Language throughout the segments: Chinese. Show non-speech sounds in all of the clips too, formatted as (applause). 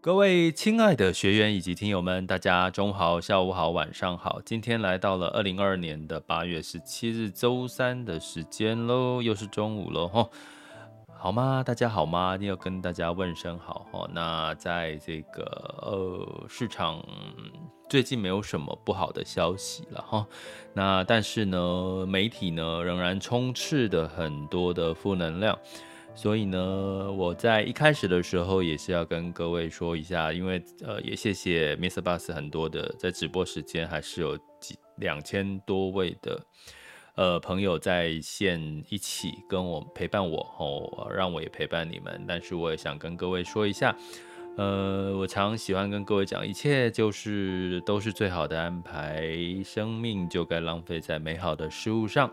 各位亲爱的学员以及听友们，大家中午好、下午好、晚上好。今天来到了二零二二年的八月十七日周三的时间喽，又是中午喽，吼，好吗？大家好吗？要跟大家问声好哈。那在这个呃市场最近没有什么不好的消息了哈。那但是呢，媒体呢仍然充斥的很多的负能量。所以呢，我在一开始的时候也是要跟各位说一下，因为呃，也谢谢 Mr. Bus 很多的在直播时间还是有几两千多位的呃朋友在线一起跟我陪伴我哦，让我也陪伴你们。但是我也想跟各位说一下，呃，我常喜欢跟各位讲，一切就是都是最好的安排，生命就该浪费在美好的事物上。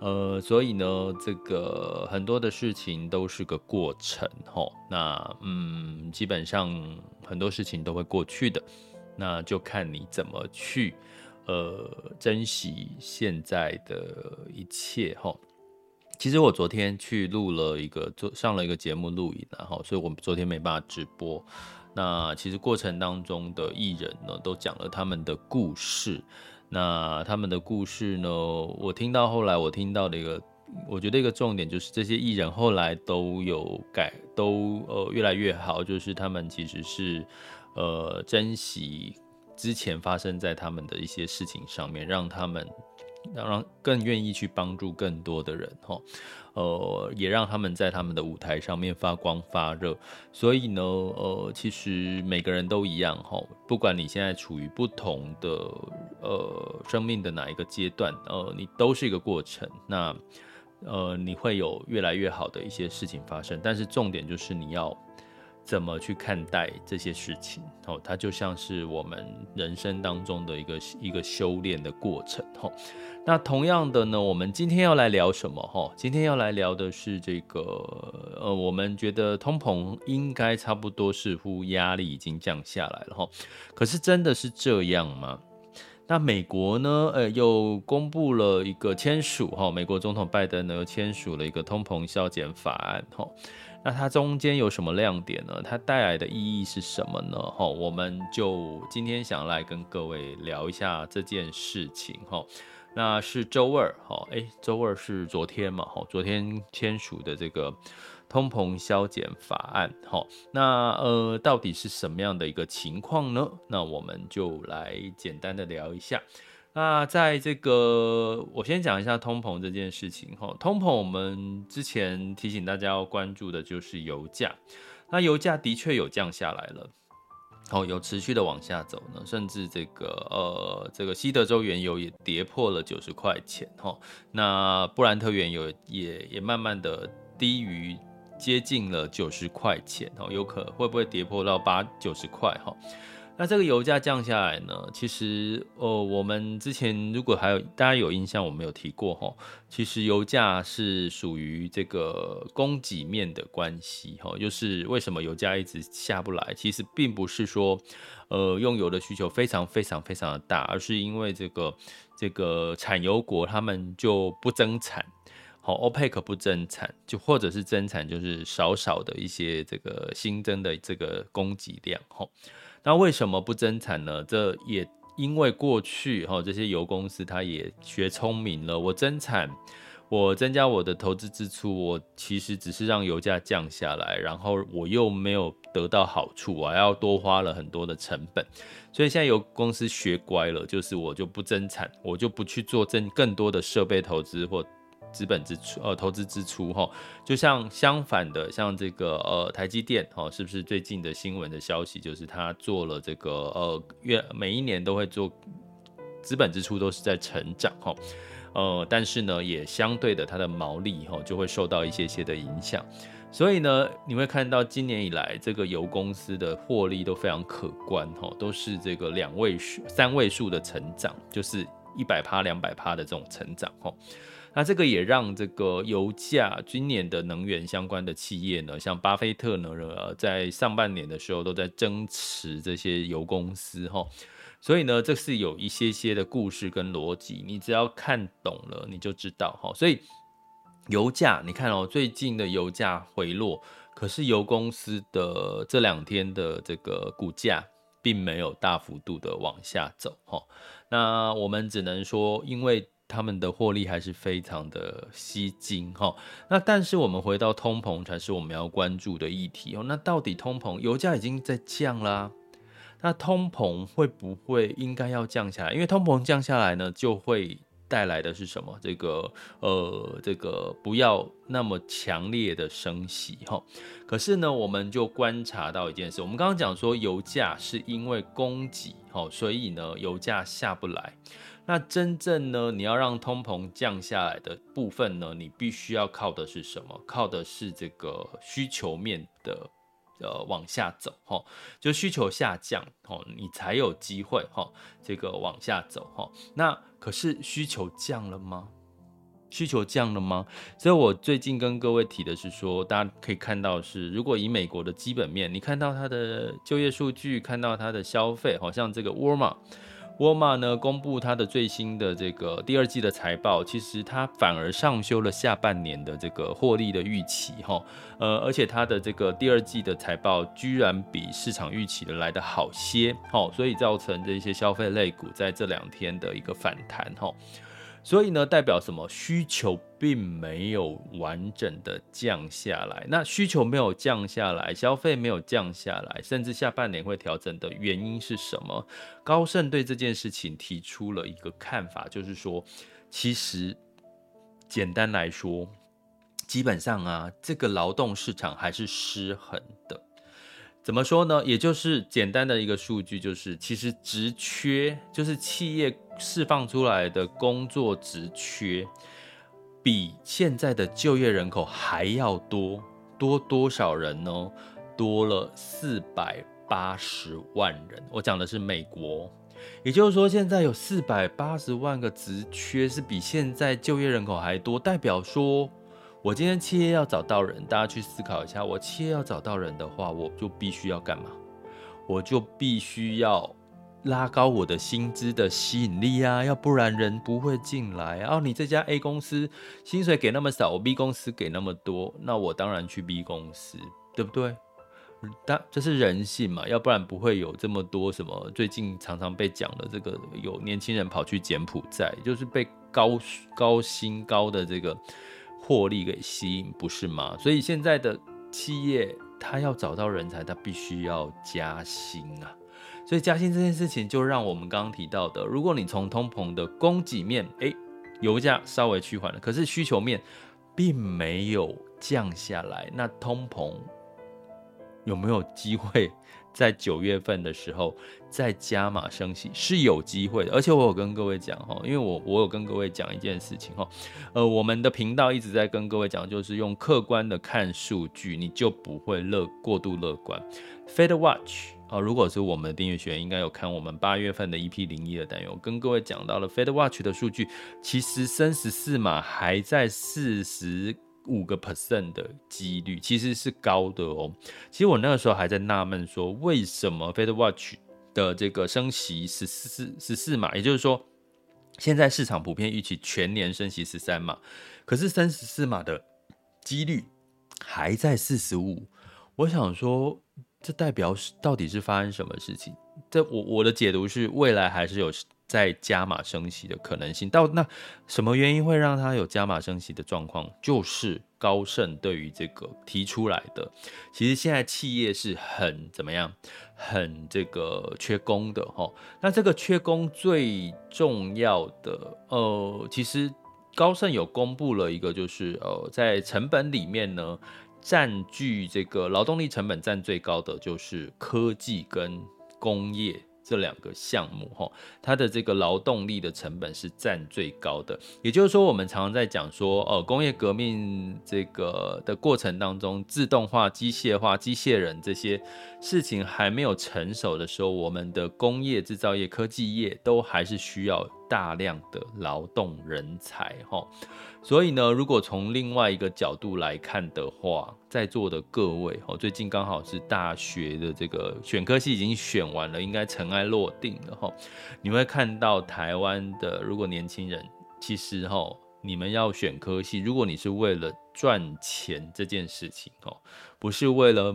呃，所以呢，这个很多的事情都是个过程，吼。那嗯，基本上很多事情都会过去的，那就看你怎么去呃珍惜现在的一切，吼。其实我昨天去录了一个做上了一个节目录影，然后，所以我们昨天没办法直播。那其实过程当中的艺人呢，都讲了他们的故事。那他们的故事呢？我听到后来，我听到的一个，我觉得一个重点就是这些艺人后来都有改，都呃越来越好，就是他们其实是呃珍惜之前发生在他们的一些事情上面，让他们让让更愿意去帮助更多的人哈。呃，也让他们在他们的舞台上面发光发热。所以呢，呃，其实每个人都一样哈，不管你现在处于不同的呃生命的哪一个阶段，呃，你都是一个过程。那呃，你会有越来越好的一些事情发生。但是重点就是你要。怎么去看待这些事情？哦，它就像是我们人生当中的一个一个修炼的过程。哦，那同样的呢，我们今天要来聊什么？哈，今天要来聊的是这个，呃，我们觉得通膨应该差不多，似乎压力已经降下来了。哈，可是真的是这样吗？那美国呢？呃，又公布了一个签署。哈，美国总统拜登呢又签署了一个通膨削减法案。哈。那它中间有什么亮点呢？它带来的意义是什么呢？哈，我们就今天想来跟各位聊一下这件事情。哈，那是周二，哈，诶，周二是昨天嘛？哈，昨天签署的这个通膨削减法案。哈，那呃，到底是什么样的一个情况呢？那我们就来简单的聊一下。那在这个，我先讲一下通膨这件事情哈。通膨，我们之前提醒大家要关注的就是油价。那油价的确有降下来了，哦，有持续的往下走呢，甚至这个呃，这个西德州原油也跌破了九十块钱哈。那布兰特原油也也慢慢的低于接近了九十块钱哦，有可会不会跌破到八九十块哈？那这个油价降下来呢？其实，呃，我们之前如果还有大家有印象，我们有提过哈，其实油价是属于这个供给面的关系哈，就是为什么油价一直下不来？其实并不是说，呃，用油的需求非常非常非常的大，而是因为这个这个产油国他们就不增产，好，OPEC 不增产，就或者是增产就是少少的一些这个新增的这个供给量哈。那为什么不增产呢？这也因为过去哈这些油公司它也学聪明了，我增产，我增加我的投资支出，我其实只是让油价降下来，然后我又没有得到好处，我还要多花了很多的成本，所以现在油公司学乖了，就是我就不增产，我就不去做增更多的设备投资或。资本支出，呃，投资支出，哈，就像相反的，像这个，呃，台积电，哈，是不是最近的新闻的消息，就是他做了这个，呃，月每一年都会做资本支出都是在成长，哈，呃，但是呢，也相对的，它的毛利，哈，就会受到一些些的影响，所以呢，你会看到今年以来，这个油公司的获利都非常可观，哈，都是这个两位数、三位数的成长，就是一百趴、两百趴的这种成长，哈。那这个也让这个油价今年的能源相关的企业呢，像巴菲特呢，呃，在上半年的时候都在增持这些油公司哈，所以呢，这是有一些些的故事跟逻辑，你只要看懂了，你就知道哈。所以油价，你看哦，最近的油价回落，可是油公司的这两天的这个股价并没有大幅度的往下走哈。那我们只能说，因为他们的获利还是非常的吸睛哈，那但是我们回到通膨才是我们要关注的议题哦。那到底通膨，油价已经在降啦，那通膨会不会应该要降下来？因为通膨降下来呢，就会带来的是什么？这个呃，这个不要那么强烈的升息哈。可是呢，我们就观察到一件事，我们刚刚讲说油价是因为供给哈，所以呢油价下不来。那真正呢，你要让通膨降下来的部分呢，你必须要靠的是什么？靠的是这个需求面的呃往下走哈，就需求下降哈，你才有机会哈，这个往下走哈。那可是需求降了吗？需求降了吗？所以我最近跟各位提的是说，大家可以看到是，如果以美国的基本面，你看到它的就业数据，看到它的消费，好像这个沃尔玛。沃尔玛呢，公布它的最新的这个第二季的财报，其实它反而上修了下半年的这个获利的预期，哈，呃，而且它的这个第二季的财报居然比市场预期的来得好些，哈，所以造成这些消费类股在这两天的一个反弹，哈。所以呢，代表什么？需求并没有完整的降下来。那需求没有降下来，消费没有降下来，甚至下半年会调整的原因是什么？高盛对这件事情提出了一个看法，就是说，其实简单来说，基本上啊，这个劳动市场还是失衡的。怎么说呢？也就是简单的一个数据，就是其实职缺，就是企业释放出来的工作职缺，比现在的就业人口还要多，多多少人呢？多了四百八十万人。我讲的是美国，也就是说，现在有四百八十万个职缺，是比现在就业人口还多，代表说。我今天企业要找到人，大家去思考一下。我企业要找到人的话，我就必须要干嘛？我就必须要拉高我的薪资的吸引力啊，要不然人不会进来。然后你这家 A 公司薪水给那么少，我 B 公司给那么多，那我当然去 B 公司，对不对？但这是人性嘛，要不然不会有这么多什么最近常常被讲的这个有年轻人跑去柬埔寨，就是被高高薪高的这个。获利给吸引，不是吗？所以现在的企业，他要找到人才，他必须要加薪啊。所以加薪这件事情，就让我们刚刚提到的，如果你从通膨的供给面，诶，油价稍微趋缓了，可是需求面并没有降下来，那通膨有没有机会？在九月份的时候再加码升息是有机会的，而且我有跟各位讲哈，因为我我有跟各位讲一件事情哈，呃，我们的频道一直在跟各位讲，就是用客观的看数据，你就不会乐过度乐观。Fed Watch 啊，如果是我们的订阅学员，应该有看我们八月份的 EP 零一的单元，我跟各位讲到了 Fed Watch 的数据，其实升十四码还在四十。五个 percent 的几率其实是高的哦。其实我那个时候还在纳闷说，为什么 Fed Watch 的这个升息十四十四码，也就是说，现在市场普遍预期全年升息十三码，可是三十四码的几率还在四十五。我想说，这代表是到底是发生什么事情？这我我的解读是，未来还是有在加码升息的可能性。到那什么原因会让它有加码升息的状况？就是高盛对于这个提出来的，其实现在企业是很怎么样，很这个缺工的哈。那这个缺工最重要的，呃，其实高盛有公布了一个，就是呃，在成本里面呢。占据这个劳动力成本占最高的就是科技跟工业这两个项目，哈，它的这个劳动力的成本是占最高的。也就是说，我们常常在讲说，呃，工业革命这个的过程当中，自动化、机械化、机械人这些事情还没有成熟的时候，我们的工业制造业、科技业都还是需要大量的劳动人才，哈。所以呢，如果从另外一个角度来看的话，在座的各位哈，最近刚好是大学的这个选科系已经选完了，应该尘埃落定了哈。你会看到台湾的，如果年轻人其实哈。你们要选科系，如果你是为了赚钱这件事情哦，不是为了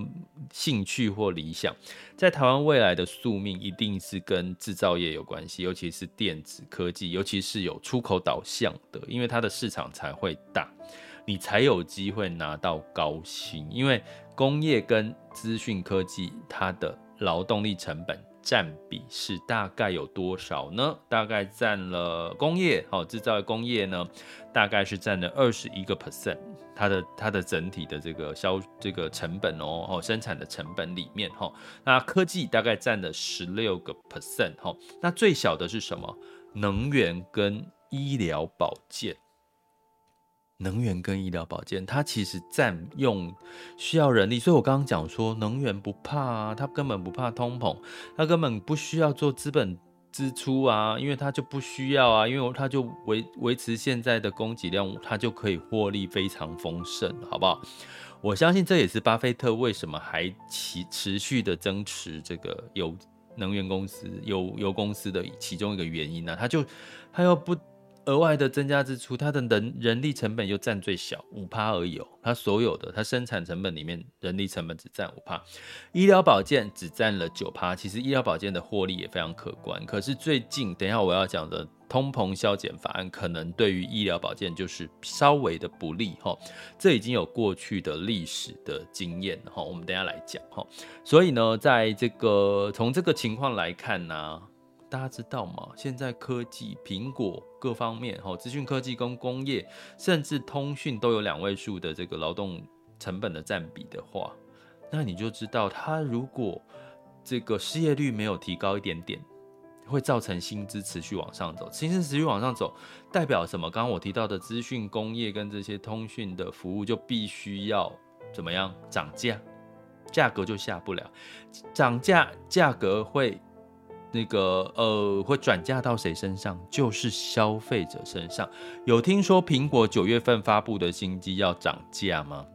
兴趣或理想，在台湾未来的宿命一定是跟制造业有关系，尤其是电子科技，尤其是有出口导向的，因为它的市场才会大，你才有机会拿到高薪，因为工业跟资讯科技它的劳动力成本。占比是大概有多少呢？大概占了工业，好，制造工业呢，大概是占了二十一个 percent，它的它的整体的这个销这个成本哦，哦，生产的成本里面哈，那科技大概占了十六个 percent，哈，那最小的是什么？能源跟医疗保健。能源跟医疗保健，它其实占用需要人力，所以我刚刚讲说，能源不怕啊，它根本不怕通膨，它根本不需要做资本支出啊，因为它就不需要啊，因为它就维维持现在的供给量，它就可以获利非常丰盛，好不好？我相信这也是巴菲特为什么还持持续的增持这个油能源公司、油油公司的其中一个原因呢、啊？他就他又不。额外的增加支出，它的人人力成本又占最小五趴而已哦。它所有的它生产成本里面，人力成本只占五趴，医疗保健只占了九趴。其实医疗保健的获利也非常可观。可是最近，等一下我要讲的通膨削减法案，可能对于医疗保健就是稍微的不利哈。这已经有过去的历史的经验哈，我们等下来讲哈。所以呢，在这个从这个情况来看呢。大家知道吗？现在科技、苹果各方面，哈，资讯科技跟工业，甚至通讯都有两位数的这个劳动成本的占比的话，那你就知道，它如果这个失业率没有提高一点点，会造成薪资持续往上走。薪资持续往上走，代表什么？刚刚我提到的资讯工业跟这些通讯的服务，就必须要怎么样涨价，价格就下不了，涨价价格会。那个呃，会转嫁到谁身上？就是消费者身上。有听说苹果九月份发布的新机要涨价吗？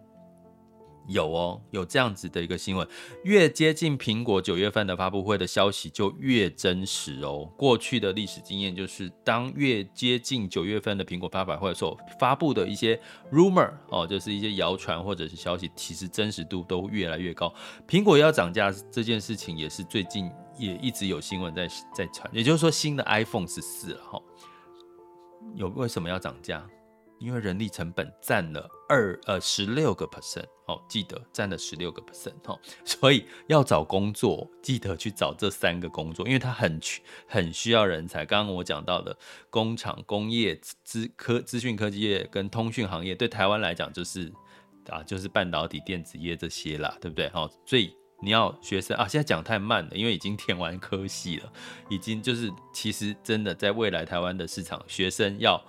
有哦，有这样子的一个新闻。越接近苹果九月份的发布会的消息，就越真实哦。过去的历史经验就是，当越接近九月份的苹果发布会的时候，发布的一些 rumor 哦，就是一些谣传或者是消息，其实真实度都越来越高。苹果要涨价这件事情，也是最近。也一直有新闻在在传，也就是说新的 iPhone 十四了哈。有为什么要涨价？因为人力成本占了二呃十六个 percent 哦，记得占了十六个 percent 哦，所以要找工作记得去找这三个工作，因为它很很需要人才。刚刚我讲到的工厂、工业、资科、资讯科技业跟通讯行业，对台湾来讲就是啊，就是半导体、电子业这些啦，对不对？好，最。你要学生啊，现在讲太慢了，因为已经填完科系了，已经就是其实真的在未来台湾的市场，学生要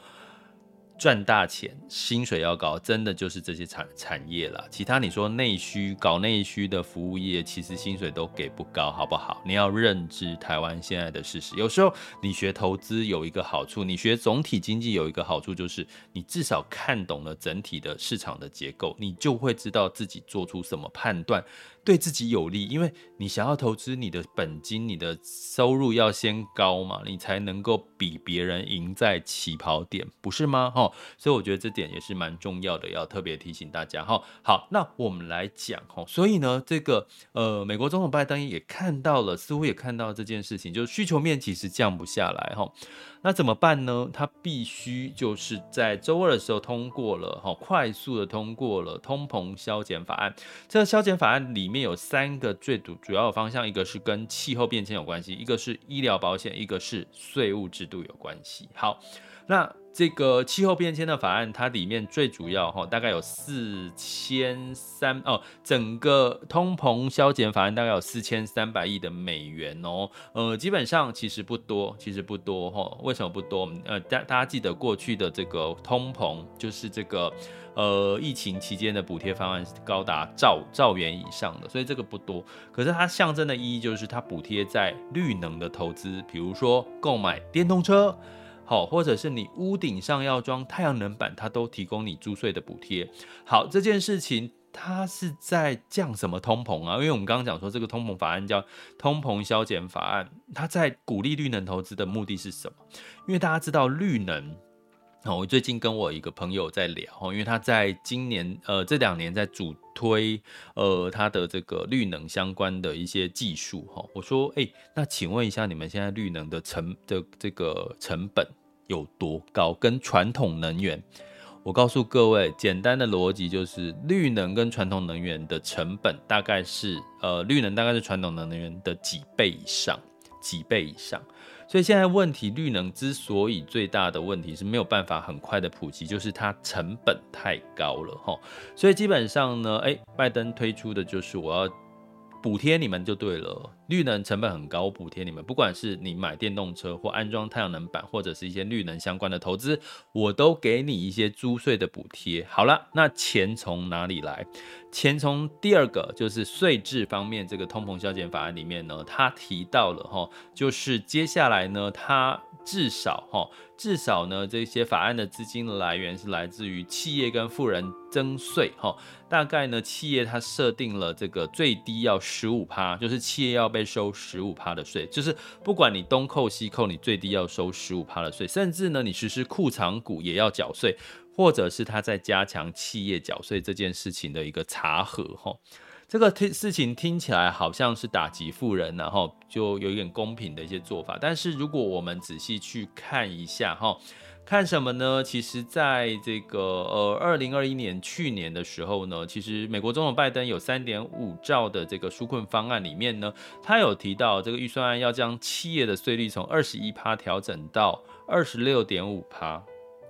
赚大钱，薪水要高，真的就是这些产产业了。其他你说内需搞内需的服务业，其实薪水都给不高，好不好？你要认知台湾现在的事实。有时候你学投资有一个好处，你学总体经济有一个好处，就是你至少看懂了整体的市场的结构，你就会知道自己做出什么判断。对自己有利，因为你想要投资，你的本金、你的收入要先高嘛，你才能够比别人赢在起跑点，不是吗？哈，所以我觉得这点也是蛮重要的，要特别提醒大家哈。好，那我们来讲哈，所以呢，这个呃，美国总统拜登也看到了，似乎也看到这件事情，就是需求面其实降不下来哈。那怎么办呢？他必须就是在周二的时候通过了哈，快速的通过了通膨削减法案。这个削减法案里面面有三个最主主要的方向，一个是跟气候变迁有关系，一个是医疗保险，一个是税务制度有关系。好，那。这个气候变迁的法案，它里面最主要哈，大概有四千三哦，整个通膨削减法案大概有四千三百亿的美元哦，呃，基本上其实不多，其实不多哈。为什么不多？呃，大大家记得过去的这个通膨，就是这个呃疫情期间的补贴方案高达兆兆元以上的，所以这个不多。可是它象征的意义就是它补贴在绿能的投资，比如说购买电动车。好，或者是你屋顶上要装太阳能板，它都提供你租税的补贴。好，这件事情它是在降什么通膨啊？因为我们刚刚讲说这个通膨法案叫通膨削减法案，它在鼓励绿能投资的目的是什么？因为大家知道绿能。我最近跟我一个朋友在聊，因为他在今年呃这两年在主推呃他的这个绿能相关的一些技术哈。我说哎，那请问一下，你们现在绿能的成的这个成本有多高？跟传统能源，我告诉各位，简单的逻辑就是绿能跟传统能源的成本大概是呃绿能大概是传统能源的几倍以上，几倍以上。所以现在问题，绿能之所以最大的问题是没有办法很快的普及，就是它成本太高了哈。所以基本上呢，诶，拜登推出的就是我要补贴你们就对了。绿能成本很高，我补贴你们，不管是你买电动车或安装太阳能板，或者是一些绿能相关的投资，我都给你一些租税的补贴。好了，那钱从哪里来？钱从第二个就是税制方面，这个通膨削减法案里面呢，他提到了哈，就是接下来呢，他至少哈，至少呢，这些法案的资金来源是来自于企业跟富人增税哈，大概呢，企业它设定了这个最低要十五趴，就是企业要。被收十五趴的税，就是不管你东扣西扣，你最低要收十五趴的税，甚至呢，你实施库藏股也要缴税，或者是他在加强企业缴税这件事情的一个查核哈。这个听事情听起来好像是打击富人，然后就有一点公平的一些做法，但是如果我们仔细去看一下哈。看什么呢？其实，在这个呃，二零二一年去年的时候呢，其实美国总统拜登有三点五兆的这个纾困方案里面呢，他有提到这个预算案要将企业的税率从二十一趴调整到二十六点五趴。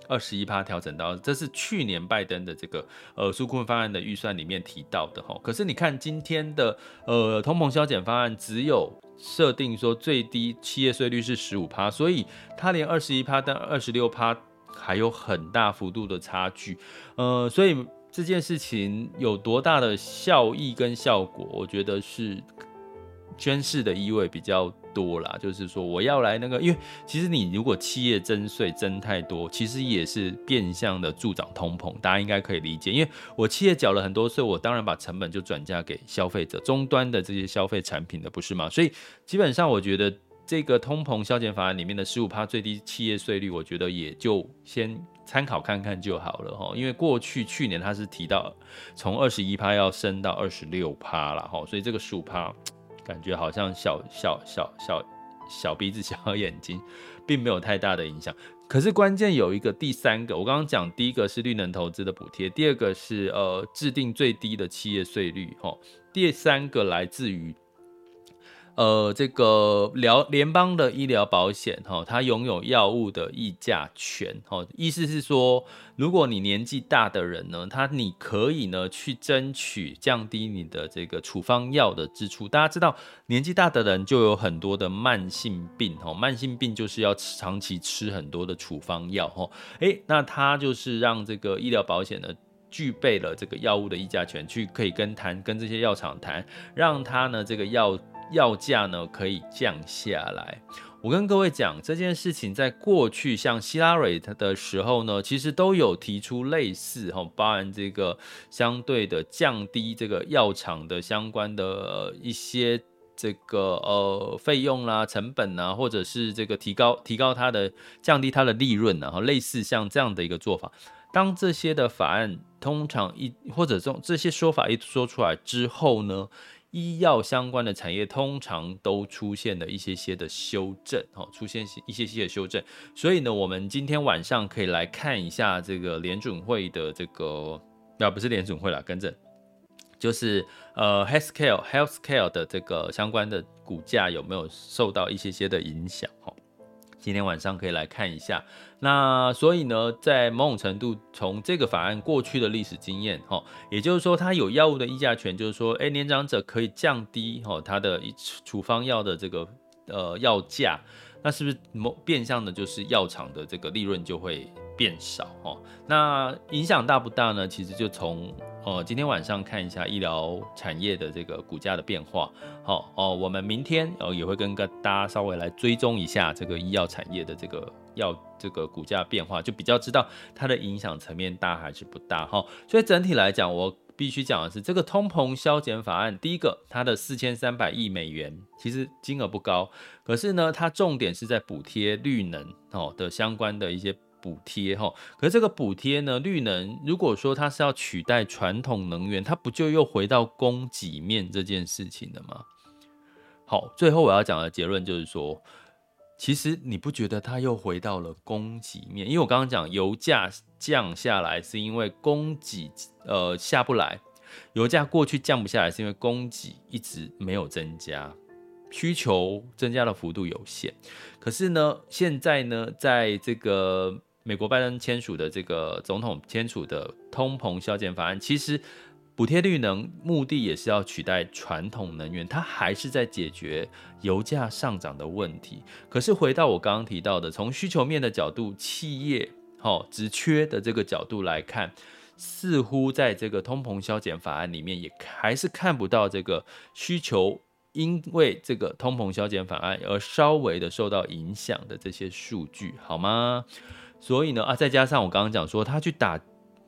二十一趴调整到，这是去年拜登的这个呃纾困方案的预算里面提到的哈。可是你看今天的呃通膨削减方案，只有设定说最低企业税率是十五趴，所以它连二十一趴跟二十六趴还有很大幅度的差距。呃，所以这件事情有多大的效益跟效果，我觉得是宣誓的意味比较多啦，就是说我要来那个，因为其实你如果企业征税征太多，其实也是变相的助长通膨，大家应该可以理解。因为我企业缴了很多税，我当然把成本就转嫁给消费者，终端的这些消费产品的，不是吗？所以基本上我觉得这个通膨消减法案里面的十五趴最低企业税率，我觉得也就先参考看看就好了哈。因为过去去年他是提到从二十一趴要升到二十六趴了哈，所以这个十五趴。感觉好像小小小小小鼻子 (laughs) 小眼睛，并没有太大的影响。可是关键有一个第三个，我刚刚讲第一个是绿能投资的补贴，第二个是呃制定最低的企业税率，哈，第三个来自于。呃，这个疗联邦的医疗保险，哈，它拥有药物的议价权，哈，意思是说，如果你年纪大的人呢，他你可以呢去争取降低你的这个处方药的支出。大家知道，年纪大的人就有很多的慢性病，哈，慢性病就是要长期吃很多的处方药，哈，诶，那他就是让这个医疗保险呢具备了这个药物的议价权，去可以跟谈跟这些药厂谈，让他呢这个药。药价呢可以降下来。我跟各位讲这件事情，在过去像希拉蕊的时候呢，其实都有提出类似哈，包含这个相对的降低这个药厂的相关的一些这个呃费用啦、成本啊，或者是这个提高提高它的降低它的利润，然后类似像这样的一个做法。当这些的法案通常一或者这这些说法一说出来之后呢，医药相关的产业通常都出现了一些些的修正，哦，出现一些些的修正。所以呢，我们今天晚上可以来看一下这个联准会的这个，啊，不是联准会啦，跟正，就是呃，healthcare healthcare 的这个相关的股价有没有受到一些些的影响，哦。今天晚上可以来看一下，那所以呢，在某种程度，从这个法案过去的历史经验，哈，也就是说，它有药物的议价权，就是说，哎，年长者可以降低，哈，他的处方药的这个呃药价，那是不是某变相的，就是药厂的这个利润就会变少，哈？那影响大不大呢？其实就从。呃，今天晚上看一下医疗产业的这个股价的变化。好哦，我们明天哦也会跟个大家稍微来追踪一下这个医药产业的这个药这个股价变化，就比较知道它的影响层面大还是不大哈。所以整体来讲，我必须讲的是，这个通膨削减法案，第一个它的四千三百亿美元其实金额不高，可是呢，它重点是在补贴绿能哦的相关的一些。补贴哈，可是这个补贴呢，绿能如果说它是要取代传统能源，它不就又回到供给面这件事情了吗？好，最后我要讲的结论就是说，其实你不觉得它又回到了供给面？因为我刚刚讲油价降下来是因为供给呃下不来，油价过去降不下来是因为供给一直没有增加，需求增加的幅度有限。可是呢，现在呢，在这个美国拜登签署的这个总统签署的通膨削减法案，其实补贴绿能目的也是要取代传统能源，它还是在解决油价上涨的问题。可是回到我刚刚提到的，从需求面的角度，企业好职缺的这个角度来看，似乎在这个通膨削减法案里面也还是看不到这个需求因为这个通膨削减法案而稍微的受到影响的这些数据，好吗？所以呢啊，再加上我刚刚讲说，他去打，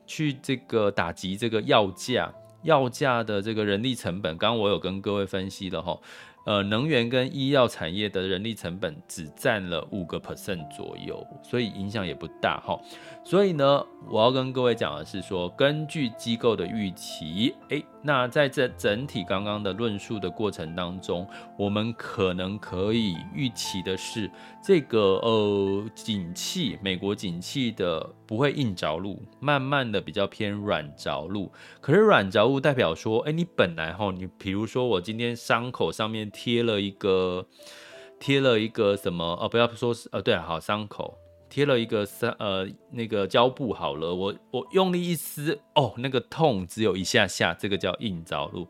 去这个打击这个药价，药价的这个人力成本，刚刚我有跟各位分析了哈。呃，能源跟医药产业的人力成本只占了五个 percent 左右，所以影响也不大哈。所以呢，我要跟各位讲的是说，根据机构的预期，诶，那在这整体刚刚的论述的过程当中，我们可能可以预期的是，这个呃景气，美国景气的不会硬着陆，慢慢的比较偏软着陆。可是软着陆代表说，诶，你本来哈，你比如说我今天伤口上面。贴了一个，贴了一个什么？哦，不要说是，呃，对，好，伤口贴了一个三，呃，那个胶布好了，我我用力一撕，哦，那个痛只有一下下，这个叫硬着陆。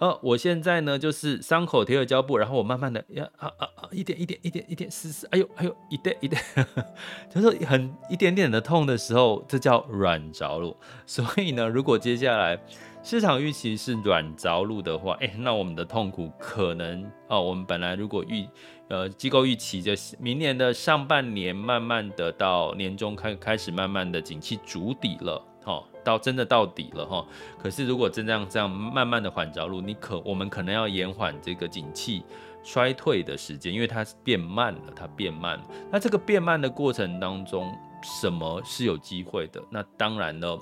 呃，我现在呢，就是伤口贴了胶布，然后我慢慢的呀，啊啊啊，一点一点一点一点撕撕，哎呦哎呦，一点一点，(laughs) 就是很一点点的痛的时候，这叫软着陆。所以呢，如果接下来。市场预期是软着陆的话，哎、那我们的痛苦可能哦，我们本来如果预呃机构预期就是明年的上半年慢慢的到年终开开始慢慢的景气筑底了，哦，到真的到底了哈、可是如果真这样这样慢慢的缓着陆，你可我们可能要延缓这个景气衰退的时间，因为它变慢了，它变慢。那这个变慢的过程当中，什么是有机会的？那当然了，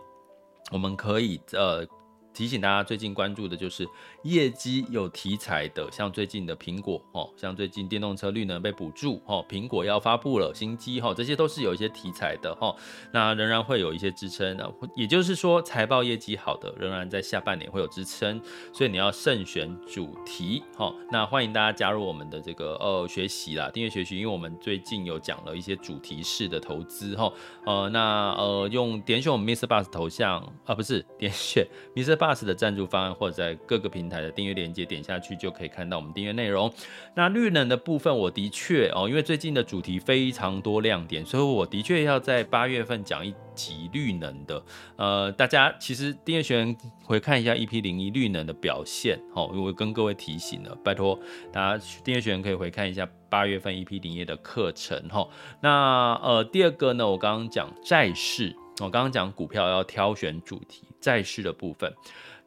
我们可以呃。提醒大家，最近关注的就是业绩有题材的，像最近的苹果哦，像最近电动车绿能被补助哦，苹果要发布了新机哈，这些都是有一些题材的哈，那仍然会有一些支撑的，也就是说财报业绩好的，仍然在下半年会有支撑，所以你要慎选主题哈。那欢迎大家加入我们的这个呃学习啦，订阅学习，因为我们最近有讲了一些主题式的投资哈，呃，那呃用点选我们 Mr. Bus 头像啊，不是点选 Mr. Bus 的赞助方案，或者在各个平台的订阅链接点下去就可以看到我们订阅内容。那绿能的部分，我的确哦，因为最近的主题非常多亮点，所以我的确要在八月份讲一集绿能的。呃，大家其实订阅学员回看一下 EP 零一绿能的表现，好，我跟各位提醒了，拜托大家订阅学员可以回看一下八月份 EP 零一的课程哈。那呃，第二个呢，我刚刚讲债市，我刚刚讲股票要挑选主题，债市的部分。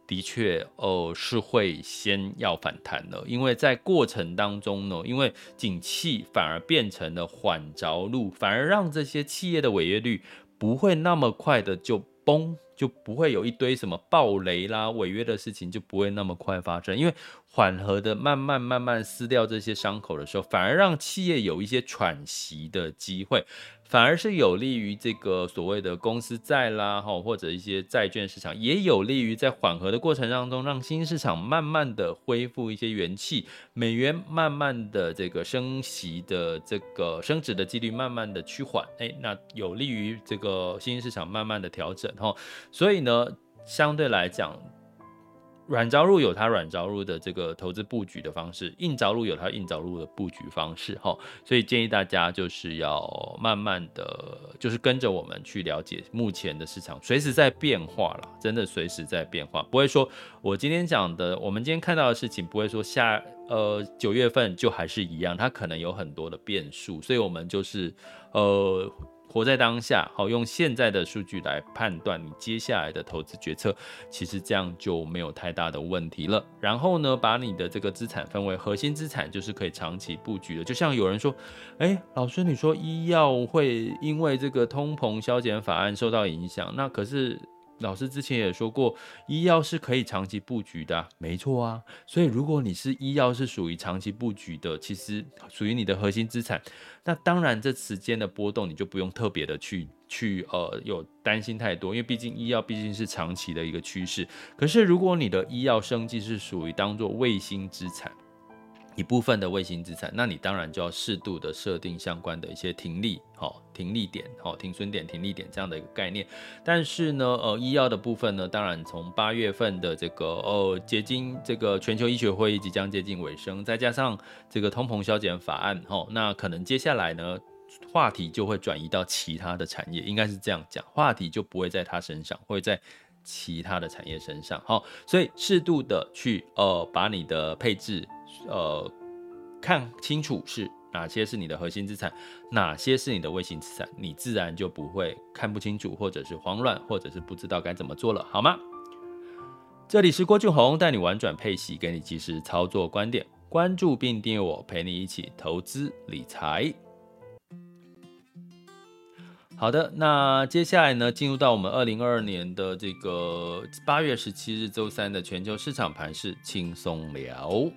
的确，呃，是会先要反弹的，因为在过程当中呢，因为景气反而变成了缓着陆，反而让这些企业的违约率不会那么快的就崩，就不会有一堆什么暴雷啦、违约的事情就不会那么快发生，因为缓和的慢慢慢慢撕掉这些伤口的时候，反而让企业有一些喘息的机会。反而是有利于这个所谓的公司债啦，哈，或者一些债券市场，也有利于在缓和的过程当中，让新兴市场慢慢的恢复一些元气，美元慢慢的这个升息的这个升值的几率慢慢的趋缓，哎，那有利于这个新兴市场慢慢的调整，哈，所以呢，相对来讲。软着陆有它软着陆的这个投资布局的方式，硬着陆有它硬着陆的布局方式，哈，所以建议大家就是要慢慢的，就是跟着我们去了解目前的市场，随时在变化了，真的随时在变化，不会说我今天讲的，我们今天看到的事情，不会说下呃九月份就还是一样，它可能有很多的变数，所以我们就是呃。活在当下，好，用现在的数据来判断你接下来的投资决策，其实这样就没有太大的问题了。然后呢，把你的这个资产分为核心资产，就是可以长期布局的。就像有人说，哎，老师，你说医药会因为这个通膨削减法案受到影响，那可是。老师之前也说过，医药是可以长期布局的啊，没错啊。所以如果你是医药是属于长期布局的，其实属于你的核心资产，那当然这时间的波动你就不用特别的去去呃有担心太多，因为毕竟医药毕竟是长期的一个趋势。可是如果你的医药生计是属于当做卫星资产。一部分的卫星资产，那你当然就要适度的设定相关的一些停利，好，停利点，好，停损点、停利点这样的一个概念。但是呢，呃，医药的部分呢，当然从八月份的这个呃结晶这个全球医学会议即将接近尾声，再加上这个通膨削减法案，哈，那可能接下来呢，话题就会转移到其他的产业，应该是这样讲，话题就不会在他身上，会在其他的产业身上，好，所以适度的去呃把你的配置。呃，看清楚是哪些是你的核心资产，哪些是你的卫星资产，你自然就不会看不清楚，或者是慌乱，或者是不知道该怎么做了，好吗？这里是郭俊宏，带你玩转配息，给你及时操作观点，关注并订阅我，陪你一起投资理财。好的，那接下来呢，进入到我们二零二二年的这个八月十七日周三的全球市场盘势轻松聊。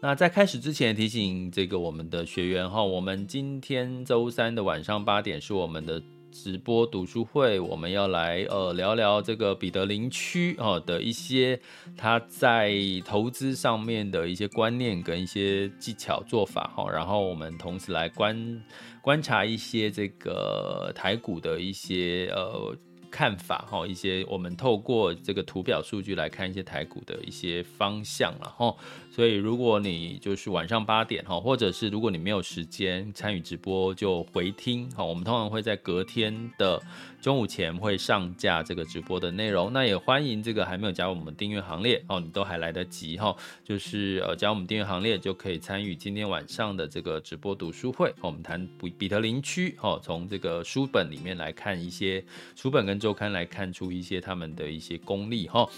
那在开始之前，提醒这个我们的学员哈，我们今天周三的晚上八点是我们的直播读书会，我们要来呃聊聊这个彼得林区哦的一些他在投资上面的一些观念跟一些技巧做法哈，然后我们同时来观观察一些这个台股的一些呃。看法哈，一些我们透过这个图表数据来看一些台股的一些方向了哈。所以如果你就是晚上八点哈，或者是如果你没有时间参与直播，就回听哈。我们通常会在隔天的。中午前会上架这个直播的内容，那也欢迎这个还没有加入我们订阅行列哦，你都还来得及哈，就是呃加入我们订阅行列就可以参与今天晚上的这个直播读书会。我们谈比彼得林区哈，从这个书本里面来看一些书本跟周刊来看出一些他们的一些功力哈。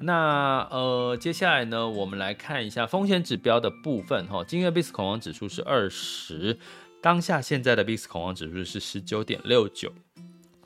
那呃接下来呢，我们来看一下风险指标的部分哈。今日 VIX 恐慌指数是二十，当下现在的 VIX 恐慌指数是十九点六九。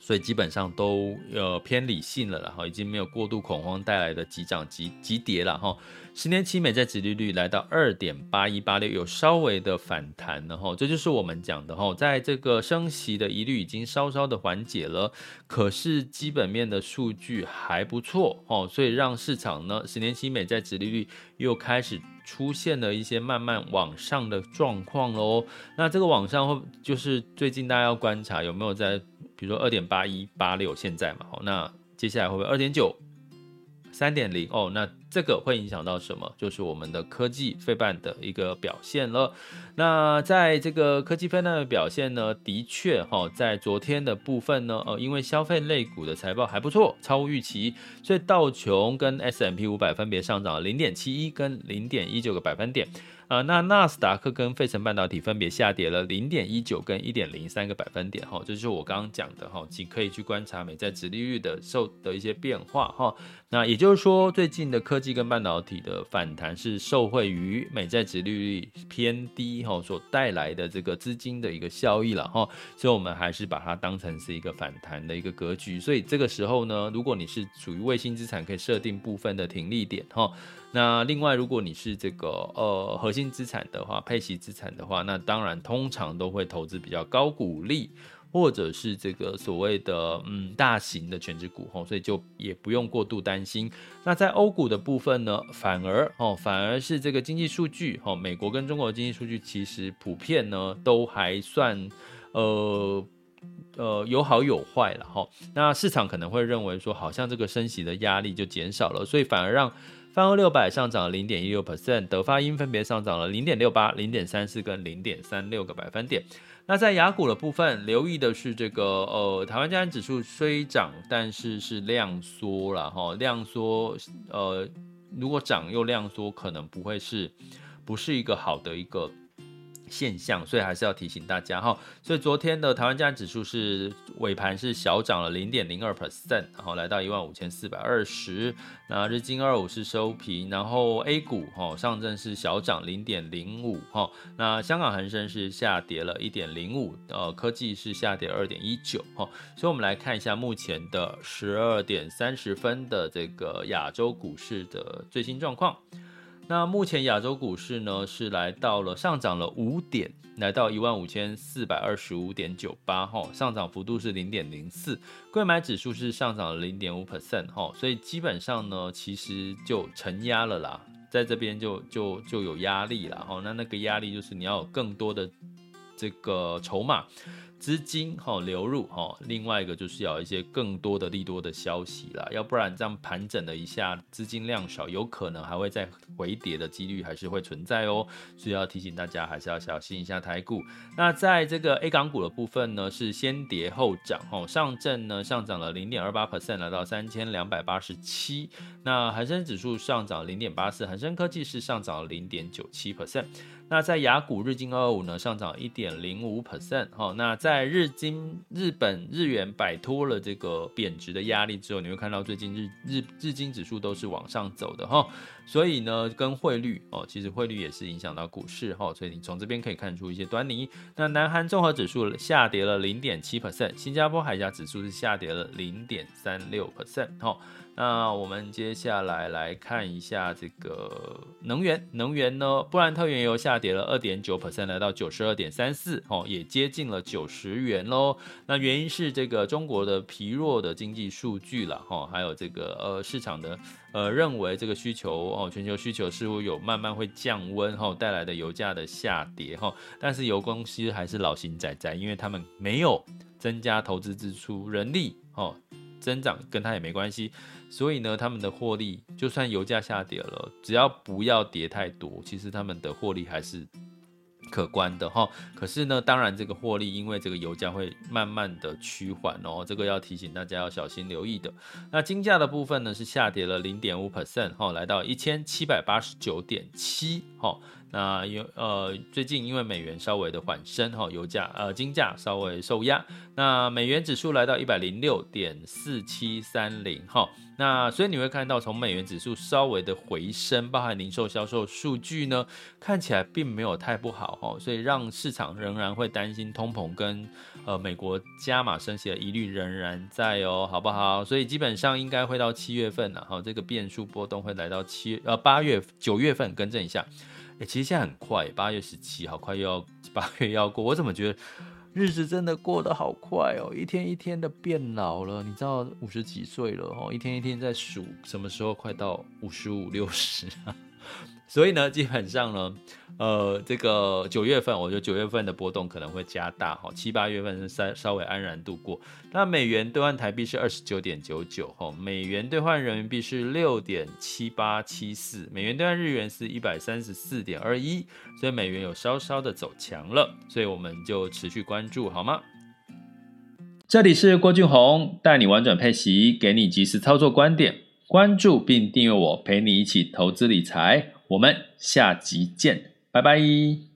所以基本上都呃偏理性了，然后已经没有过度恐慌带来的急涨急急跌了哈。十年期美债殖利率来到二点八一八六，有稍微的反弹了哈。这就是我们讲的哈，在这个升息的疑虑已经稍稍的缓解了，可是基本面的数据还不错哦，所以让市场呢十年期美债殖利率又开始出现了一些慢慢往上的状况喽。那这个往上会就是最近大家要观察有没有在。比如说二点八一八六现在嘛，好那接下来会不会二点九、三点零哦？那这个会影响到什么？就是我们的科技费半的一个表现了。那在这个科技费半的表现呢，的确哈，在昨天的部分呢，呃，因为消费类股的财报还不错，超乎预期，所以道琼跟 S M P 五百分别上涨了零点七一跟零点一九个百分点。啊，那纳斯达克跟费城半导体分别下跌了零点一九跟一点零三个百分点，哈，这就是我刚刚讲的，哈，仅可以去观察美债殖利率的受的一些变化，哈。那也就是说，最近的科技跟半导体的反弹是受惠于美债殖利率偏低，哈，所带来的这个资金的一个效益了，哈。所以我们还是把它当成是一个反弹的一个格局。所以这个时候呢，如果你是属于卫星资产，可以设定部分的停利点，哈。那另外，如果你是这个呃核心资产的话，配息资产的话，那当然通常都会投资比较高股利，或者是这个所谓的嗯大型的全值股吼，所以就也不用过度担心。那在欧股的部分呢，反而哦反而是这个经济数据哦，美国跟中国的经济数据其实普遍呢都还算呃呃有好有坏了哈。那市场可能会认为说，好像这个升息的压力就减少了，所以反而让。泛欧六百上涨了零点一六 percent，德发英分别上涨了零点六八、零点三四跟零点三六个百分点。那在雅股的部分，留意的是这个呃，台湾加权指数虽涨，但是是量缩了哈，量缩呃，如果涨又量缩，可能不会是，不是一个好的一个。现象，所以还是要提醒大家哈。所以昨天的台湾加权指数是尾盘是小涨了零点零二 percent，然后来到一万五千四百二十。那日经二五是收平，然后 A 股哈上证是小涨零点零五哈。那香港恒生是下跌了一点零五，呃，科技是下跌二点一九哈。所以我们来看一下目前的十二点三十分的这个亚洲股市的最新状况。那目前亚洲股市呢是来到了上涨了五点，来到一万五千四百二十五点九八哈，上涨幅度是零点零四，柜买指数是上涨了零点五 percent 哈，所以基本上呢其实就承压了啦，在这边就就就有压力了哈，那那个压力就是你要有更多的这个筹码。资金哈流入哈，另外一个就是要一些更多的利多的消息啦，要不然这样盘整了一下，资金量少，有可能还会再回跌的几率还是会存在哦，所以要提醒大家还是要小心一下台股。那在这个 A 港股的部分呢，是先跌后涨哈，上证呢上涨了零点二八 percent，来到三千两百八十七，那恒生指数上涨零点八四，恒生科技是上涨了零点九七 percent。那在雅股日经二二五呢上涨一点零五 percent 哈，那在日经日本日元摆脱了这个贬值的压力之后，你会看到最近日日日经指数都是往上走的哈，所以呢跟汇率哦，其实汇率也是影响到股市哈，所以你从这边可以看出一些端倪。那南韩综合指数下跌了零点七 percent，新加坡海峡指数是下跌了零点三六 percent 哈。那我们接下来来看一下这个能源，能源呢，布兰特原油下跌了二点九 percent，来到九十二点三四，哦，也接近了九十元喽。那原因是这个中国的疲弱的经济数据了，哈，还有这个呃市场的呃认为这个需求哦，全球需求似乎有慢慢会降温，哈，带来的油价的下跌，哈，但是油公司还是老型仔仔，因为他们没有增加投资支出，人力哦增长跟他也没关系。所以呢，他们的获利就算油价下跌了，只要不要跌太多，其实他们的获利还是可观的哈。可是呢，当然这个获利因为这个油价会慢慢的趋缓哦，这个要提醒大家要小心留意的。那金价的部分呢是下跌了零点五 percent 哈，来到一千七百八十九点七哈。那有呃，最近因为美元稍微的缓升哈，油价呃金价稍微受压，那美元指数来到一百零六点四七三零哈，那所以你会看到从美元指数稍微的回升，包含零售销售数据呢，看起来并没有太不好哈，所以让市场仍然会担心通膨跟呃美国加码升息的疑虑仍然在哦，好不好？所以基本上应该会到七月份了哈，这个变数波动会来到七呃八月九月份更正一下。其实现在很快，八月十七好快又要八月要过，我怎么觉得日子真的过得好快哦，一天一天的变老了。你知道五十几岁了哦，一天一天在数什么时候快到五十五六十。所以呢，基本上呢，呃，这个九月份，我觉得九月份的波动可能会加大哈，七八月份是稍稍微安然度过。那美元兑换台币是二十九点九九哈，美元兑换人民币是六点七八七四，美元兑换日元是一百三十四点二一，所以美元有稍稍的走强了，所以我们就持续关注好吗？这里是郭俊宏，带你玩转配息，给你及时操作观点，关注并订阅我，陪你一起投资理财。我们下集见。拜拜。